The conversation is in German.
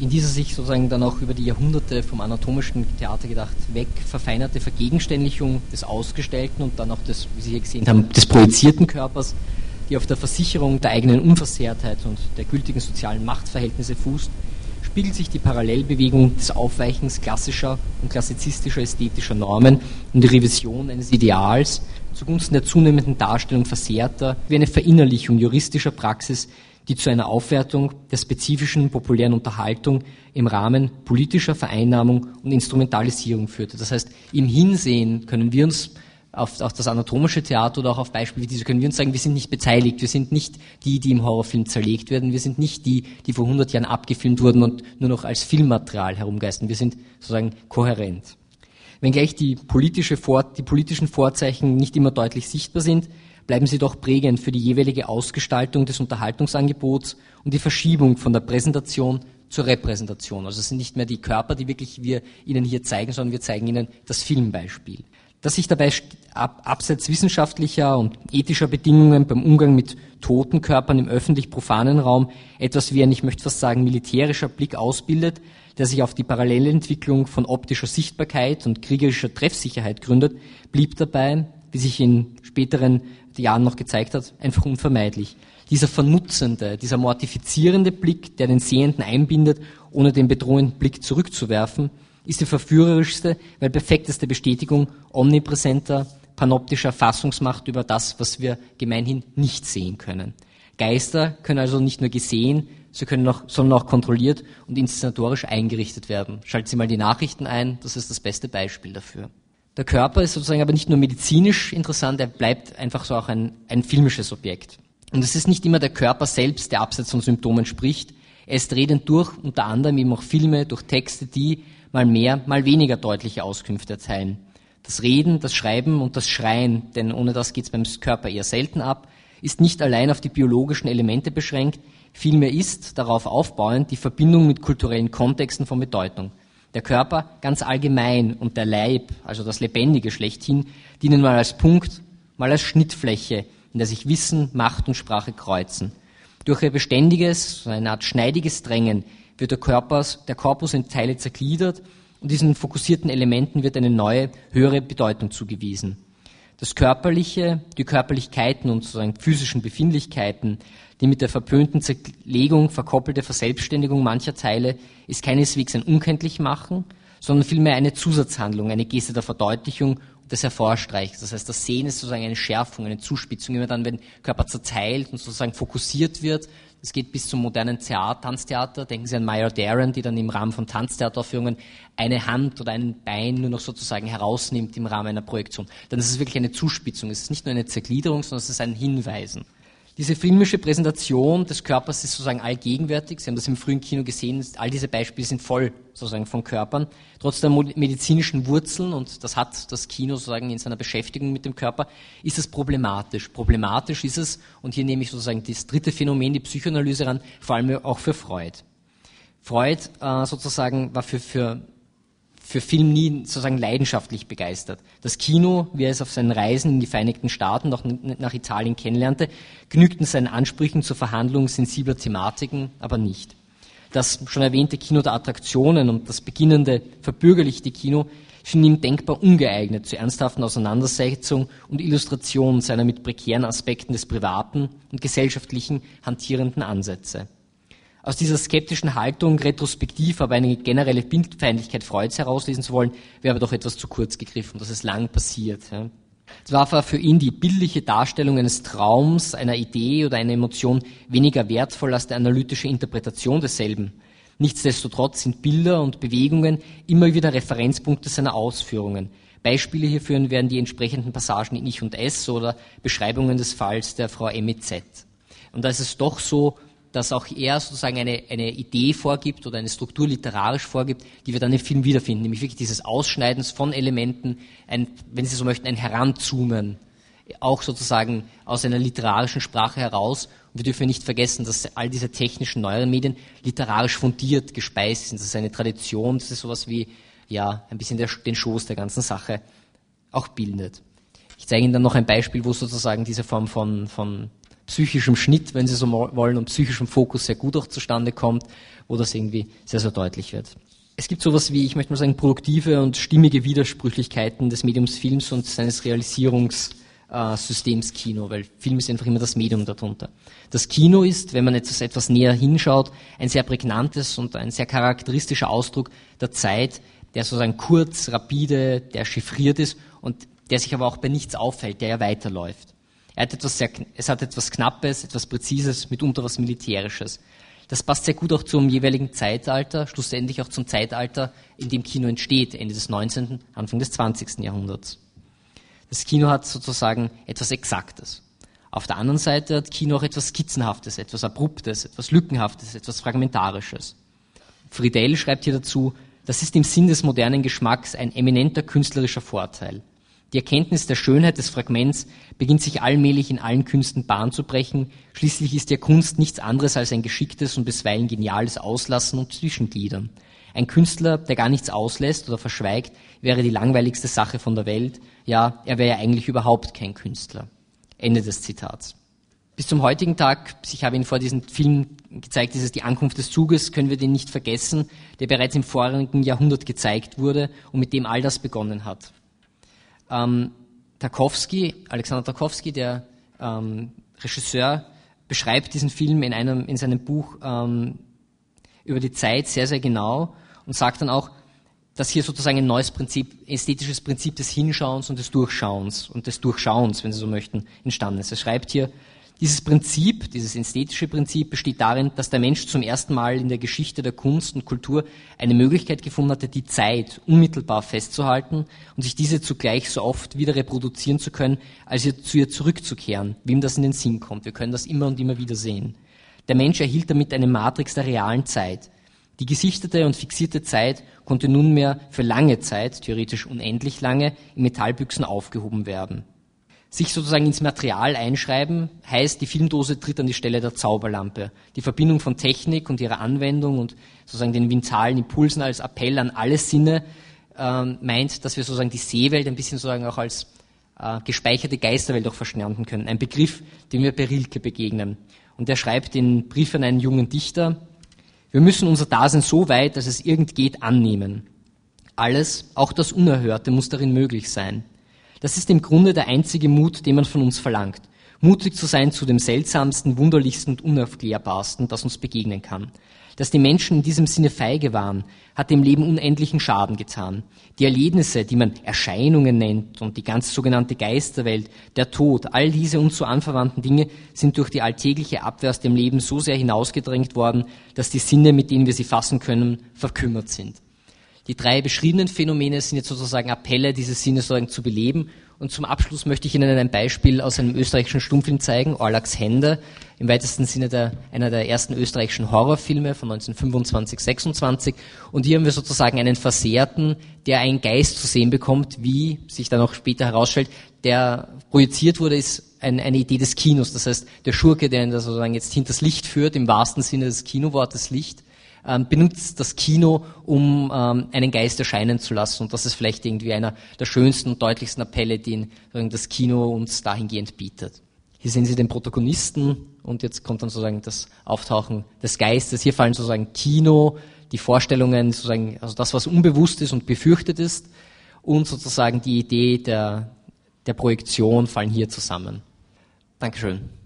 in dieser sich sozusagen dann auch über die Jahrhunderte vom anatomischen Theater gedacht weg verfeinerte Vergegenständlichung des Ausgestellten und dann auch des, wie Sie hier gesehen haben, des projizierten Körpers, die auf der Versicherung der eigenen Unversehrtheit und der gültigen sozialen Machtverhältnisse fußt, spiegelt sich die Parallelbewegung des Aufweichens klassischer und klassizistischer ästhetischer Normen und die Revision eines Ideals zugunsten der zunehmenden Darstellung versehrter wie eine Verinnerlichung juristischer Praxis die zu einer Aufwertung der spezifischen populären Unterhaltung im Rahmen politischer Vereinnahmung und Instrumentalisierung führte. Das heißt, im Hinsehen können wir uns auf, auf das anatomische Theater oder auch auf Beispiele wie diese können wir uns sagen, wir sind nicht beteiligt, wir sind nicht die, die im Horrorfilm zerlegt werden, wir sind nicht die, die vor 100 Jahren abgefilmt wurden und nur noch als Filmmaterial herumgeistern, wir sind sozusagen kohärent. Wenngleich die, politische die politischen Vorzeichen nicht immer deutlich sichtbar sind, bleiben sie doch prägend für die jeweilige Ausgestaltung des Unterhaltungsangebots und die Verschiebung von der Präsentation zur Repräsentation. Also es sind nicht mehr die Körper, die wirklich wir Ihnen hier zeigen, sondern wir zeigen Ihnen das Filmbeispiel. Dass sich dabei abseits wissenschaftlicher und ethischer Bedingungen beim Umgang mit toten Körpern im öffentlich profanen Raum etwas wie ein, ich möchte fast sagen, militärischer Blick ausbildet, der sich auf die Parallelentwicklung von optischer Sichtbarkeit und kriegerischer Treffsicherheit gründet, blieb dabei, wie sich in späteren Jahren noch gezeigt hat, einfach unvermeidlich. Dieser vernutzende, dieser mortifizierende Blick, der den Sehenden einbindet, ohne den bedrohenden Blick zurückzuwerfen, ist die verführerischste, weil perfekteste Bestätigung omnipräsenter, panoptischer Fassungsmacht über das, was wir gemeinhin nicht sehen können. Geister können also nicht nur gesehen, sie können auch, sondern auch kontrolliert und inszenatorisch eingerichtet werden. Schalten Sie mal die Nachrichten ein, das ist das beste Beispiel dafür. Der Körper ist sozusagen aber nicht nur medizinisch interessant, er bleibt einfach so auch ein, ein filmisches Objekt. Und es ist nicht immer der Körper selbst, der abseits von Symptomen spricht. Er ist redend durch, unter anderem eben auch Filme, durch Texte, die mal mehr, mal weniger deutliche Auskünfte erteilen. Das Reden, das Schreiben und das Schreien, denn ohne das geht es beim Körper eher selten ab, ist nicht allein auf die biologischen Elemente beschränkt, vielmehr ist, darauf aufbauend, die Verbindung mit kulturellen Kontexten von Bedeutung. Der Körper ganz allgemein und der Leib, also das Lebendige schlechthin, dienen mal als Punkt, mal als Schnittfläche, in der sich Wissen, Macht und Sprache kreuzen. Durch ihr beständiges, eine Art schneidiges Drängen wird der, Körpers, der Korpus in Teile zergliedert und diesen fokussierten Elementen wird eine neue, höhere Bedeutung zugewiesen. Das Körperliche, die Körperlichkeiten und sozusagen physischen Befindlichkeiten, die mit der verpönten Zerlegung verkoppelte Verselbstständigung mancher Teile ist keineswegs ein Unkenntlichmachen, sondern vielmehr eine Zusatzhandlung, eine Geste der Verdeutlichung des Hervorstreichs. Das heißt, das Sehen ist sozusagen eine Schärfung, eine Zuspitzung, immer dann, wenn Körper zerteilt und sozusagen fokussiert wird. Es geht bis zum modernen Theater, Tanztheater. Denken Sie an Maya Daren, die dann im Rahmen von Tanztheateraufführungen eine Hand oder ein Bein nur noch sozusagen herausnimmt im Rahmen einer Projektion. Dann ist es wirklich eine Zuspitzung. Es ist nicht nur eine Zergliederung, sondern es ist ein Hinweisen. Diese filmische Präsentation des Körpers ist sozusagen allgegenwärtig. Sie haben das im frühen Kino gesehen. All diese Beispiele sind voll sozusagen von Körpern. Trotz der medizinischen Wurzeln, und das hat das Kino sozusagen in seiner Beschäftigung mit dem Körper, ist es problematisch. Problematisch ist es, und hier nehme ich sozusagen das dritte Phänomen, die Psychoanalyse ran, vor allem auch für Freud. Freud äh, sozusagen war für, für für Film nie sozusagen leidenschaftlich begeistert. Das Kino, wie er es auf seinen Reisen in die Vereinigten Staaten, auch nach Italien kennenlernte, genügten seinen Ansprüchen zur Verhandlung sensibler Thematiken aber nicht. Das schon erwähnte Kino der Attraktionen und das beginnende verbürgerlichte Kino schien ihm denkbar ungeeignet zur ernsthaften Auseinandersetzung und Illustration seiner mit prekären Aspekten des privaten und gesellschaftlichen hantierenden Ansätze. Aus dieser skeptischen Haltung retrospektiv aber eine generelle Bildfeindlichkeit Freuds herauslesen zu wollen, wäre aber doch etwas zu kurz gegriffen. Das ist lang passiert. Ja. Es war für ihn die bildliche Darstellung eines Traums, einer Idee oder einer Emotion weniger wertvoll als die analytische Interpretation desselben. Nichtsdestotrotz sind Bilder und Bewegungen immer wieder Referenzpunkte seiner Ausführungen. Beispiele hierfür wären die entsprechenden Passagen in Ich und S oder Beschreibungen des Falls der Frau MEZ. Und da ist es doch so, dass auch er sozusagen eine, eine Idee vorgibt oder eine Struktur literarisch vorgibt, die wir dann im Film wiederfinden, nämlich wirklich dieses Ausschneidens von Elementen, ein, wenn Sie so möchten, ein Heranzoomen, auch sozusagen aus einer literarischen Sprache heraus. Und wir dürfen nicht vergessen, dass all diese technischen neueren Medien literarisch fundiert gespeist sind. Das ist eine Tradition, das ist sowas wie, ja, ein bisschen der, den Schoß der ganzen Sache auch bildet. Ich zeige Ihnen dann noch ein Beispiel, wo sozusagen diese Form von, von psychischem Schnitt, wenn Sie so wollen, und psychischem Fokus sehr gut auch zustande kommt, wo das irgendwie sehr, sehr deutlich wird. Es gibt sowas wie, ich möchte mal sagen, produktive und stimmige Widersprüchlichkeiten des Mediums Films und seines Realisierungssystems Kino, weil Film ist einfach immer das Medium darunter. Das Kino ist, wenn man etwas, etwas näher hinschaut, ein sehr prägnantes und ein sehr charakteristischer Ausdruck der Zeit, der sozusagen kurz, rapide, der chiffriert ist und der sich aber auch bei nichts auffällt, der ja weiterläuft. Hat etwas sehr, es hat etwas Knappes, etwas Präzises, mitunter was Militärisches. Das passt sehr gut auch zum jeweiligen Zeitalter, schlussendlich auch zum Zeitalter, in dem Kino entsteht, Ende des 19., Anfang des 20. Jahrhunderts. Das Kino hat sozusagen etwas Exaktes. Auf der anderen Seite hat Kino auch etwas Skizzenhaftes, etwas Abruptes, etwas Lückenhaftes, etwas Fragmentarisches. Friedel schreibt hier dazu, das ist im Sinn des modernen Geschmacks ein eminenter künstlerischer Vorteil. Die Erkenntnis der Schönheit des Fragments beginnt sich allmählich in allen Künsten Bahn zu brechen. Schließlich ist ja Kunst nichts anderes als ein geschicktes und bisweilen geniales Auslassen und Zwischengliedern. Ein Künstler, der gar nichts auslässt oder verschweigt, wäre die langweiligste Sache von der Welt. Ja, er wäre ja eigentlich überhaupt kein Künstler. Ende des Zitats. Bis zum heutigen Tag, ich habe Ihnen vor diesem Film gezeigt, dieses Die Ankunft des Zuges, können wir den nicht vergessen, der bereits im vorigen Jahrhundert gezeigt wurde und mit dem all das begonnen hat. Ähm, Tarkovsky, Alexander Tarkovsky, der ähm, Regisseur, beschreibt diesen Film in, einem, in seinem Buch ähm, über die Zeit sehr, sehr genau und sagt dann auch, dass hier sozusagen ein neues Prinzip, ästhetisches Prinzip des Hinschauens und des Durchschauens und des Durchschauens, wenn Sie so möchten, entstanden ist. Er schreibt hier, dieses Prinzip, dieses ästhetische Prinzip besteht darin, dass der Mensch zum ersten Mal in der Geschichte der Kunst und Kultur eine Möglichkeit gefunden hatte, die Zeit unmittelbar festzuhalten und sich diese zugleich so oft wieder reproduzieren zu können, als ihr zu ihr zurückzukehren, wem das in den Sinn kommt. Wir können das immer und immer wieder sehen. Der Mensch erhielt damit eine Matrix der realen Zeit. Die gesichtete und fixierte Zeit konnte nunmehr für lange Zeit, theoretisch unendlich lange, in Metallbüchsen aufgehoben werden sich sozusagen ins Material einschreiben, heißt, die Filmdose tritt an die Stelle der Zauberlampe. Die Verbindung von Technik und ihrer Anwendung und sozusagen den vintalen Impulsen als Appell an alle Sinne ähm, meint, dass wir sozusagen die Seewelt ein bisschen sozusagen auch als äh, gespeicherte Geisterwelt auch verstanden können. Ein Begriff, den wir bei Rilke begegnen. Und er schreibt den Brief an einen jungen Dichter, wir müssen unser Dasein so weit, dass es irgend geht, annehmen. Alles, auch das Unerhörte, muss darin möglich sein. Das ist im Grunde der einzige Mut, den man von uns verlangt. Mutig zu sein zu dem seltsamsten, wunderlichsten und unaufklärbarsten, das uns begegnen kann. Dass die Menschen in diesem Sinne feige waren, hat dem Leben unendlichen Schaden getan. Die Erlebnisse, die man Erscheinungen nennt und die ganze sogenannte Geisterwelt, der Tod, all diese uns so anverwandten Dinge sind durch die alltägliche Abwehr aus dem Leben so sehr hinausgedrängt worden, dass die Sinne, mit denen wir sie fassen können, verkümmert sind. Die drei beschriebenen Phänomene sind jetzt sozusagen Appelle, diese Sinne sozusagen zu beleben. Und zum Abschluss möchte ich Ihnen ein Beispiel aus einem österreichischen Stummfilm zeigen, Orlax Hände, im weitesten Sinne der, einer der ersten österreichischen Horrorfilme von 1925, 26. Und hier haben wir sozusagen einen Versehrten, der einen Geist zu sehen bekommt, wie sich dann auch später herausstellt, der projiziert wurde, ist ein, eine Idee des Kinos. Das heißt, der Schurke, der ihn sozusagen jetzt hinters Licht führt, im wahrsten Sinne des Kinowortes Licht, ähm, benutzt das Kino, um ähm, einen Geist erscheinen zu lassen. Und das ist vielleicht irgendwie einer der schönsten und deutlichsten Appelle, den das Kino uns dahingehend bietet. Hier sehen Sie den Protagonisten und jetzt kommt dann sozusagen das Auftauchen des Geistes. Hier fallen sozusagen Kino, die Vorstellungen, sozusagen, also das, was unbewusst ist und befürchtet ist und sozusagen die Idee der, der Projektion fallen hier zusammen. Dankeschön.